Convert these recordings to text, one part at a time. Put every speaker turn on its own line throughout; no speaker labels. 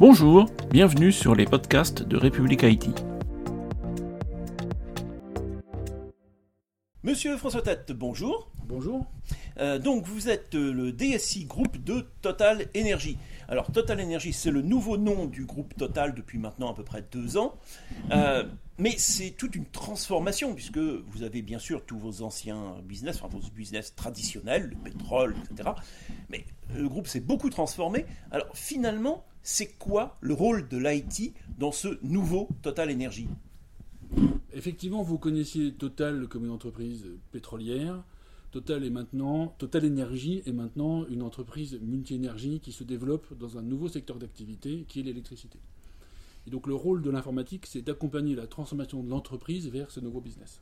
Bonjour, bienvenue sur les podcasts de République Haïti.
Monsieur François Tête, bonjour.
Bonjour.
Euh, donc vous êtes euh, le DSI groupe de Total Energy. Alors Total Energy, c'est le nouveau nom du groupe Total depuis maintenant à peu près deux ans. Euh, mais c'est toute une transformation puisque vous avez bien sûr tous vos anciens business, enfin vos business traditionnels, le pétrole, etc. Mais le groupe s'est beaucoup transformé. Alors finalement, c'est quoi le rôle de l'IT dans ce nouveau Total Energy?
Effectivement, vous connaissiez Total comme une entreprise pétrolière. Total est maintenant, Total Energy est maintenant une entreprise multi-énergie qui se développe dans un nouveau secteur d'activité qui est l'électricité. Et donc le rôle de l'informatique, c'est d'accompagner la transformation de l'entreprise vers ce nouveau business.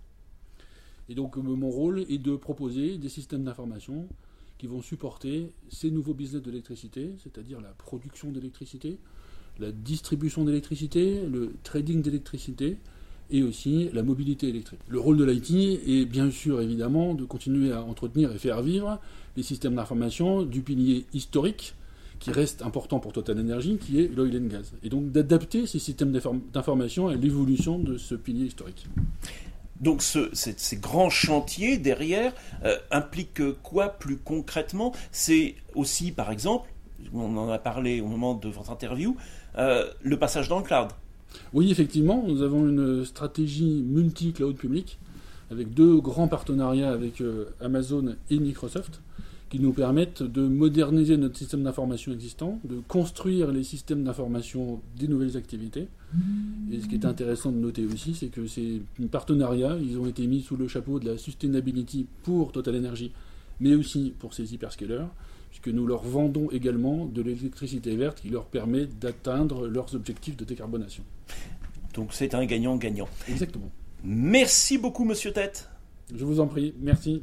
Et donc mon rôle est de proposer des systèmes d'information qui vont supporter ces nouveaux business de l'électricité, c'est-à-dire la production d'électricité, la distribution d'électricité, le trading d'électricité, et aussi la mobilité électrique. Le rôle de l'IT est bien sûr évidemment de continuer à entretenir et faire vivre les systèmes d'information du pilier historique qui reste important pour Total Energy, qui est l'oil and gas. Et donc d'adapter ces systèmes d'information à l'évolution de ce pilier historique.
Donc ce, ces, grands chantiers derrière euh, impliquent quoi plus concrètement? C'est aussi, par exemple, on en a parlé au moment de votre interview, euh, le passage dans le cloud.
Oui, effectivement, nous avons une stratégie multi-cloud public avec deux grands partenariats avec euh, Amazon et Microsoft qui nous permettent de moderniser notre système d'information existant, de construire les systèmes d'information des nouvelles activités. Et ce qui est intéressant de noter aussi, c'est que ces partenariats, ils ont été mis sous le chapeau de la sustainability pour Total Energy, mais aussi pour ces hyperscalers puisque nous leur vendons également de l'électricité verte qui leur permet d'atteindre leurs objectifs de décarbonation.
Donc c'est un gagnant-gagnant.
Exactement.
Merci beaucoup, monsieur Tête.
Je vous en prie, merci.